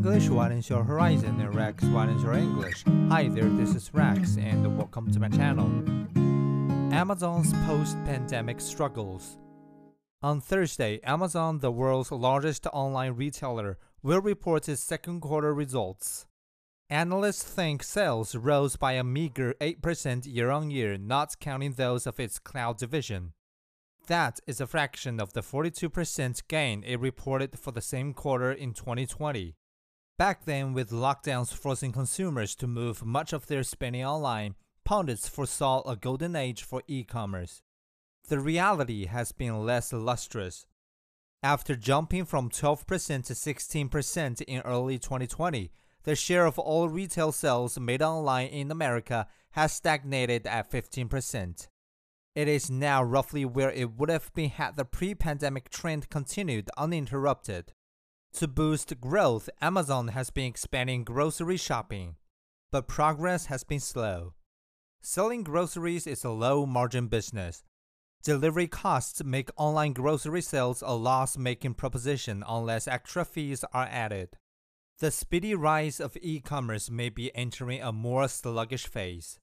English, widens your horizon, and Rex widens your English. Hi there, this is Rex, and welcome to my channel. Amazon's post-pandemic struggles. On Thursday, Amazon, the world's largest online retailer, will report its second quarter results. Analysts think sales rose by a meager 8% year on year, not counting those of its cloud division. That is a fraction of the 42% gain it reported for the same quarter in 2020. Back then, with lockdowns forcing consumers to move much of their spending online, pundits foresaw a golden age for e commerce. The reality has been less lustrous. After jumping from 12% to 16% in early 2020, the share of all retail sales made online in America has stagnated at 15%. It is now roughly where it would have been had the pre pandemic trend continued uninterrupted. To boost growth, Amazon has been expanding grocery shopping, but progress has been slow. Selling groceries is a low margin business. Delivery costs make online grocery sales a loss making proposition unless extra fees are added. The speedy rise of e commerce may be entering a more sluggish phase.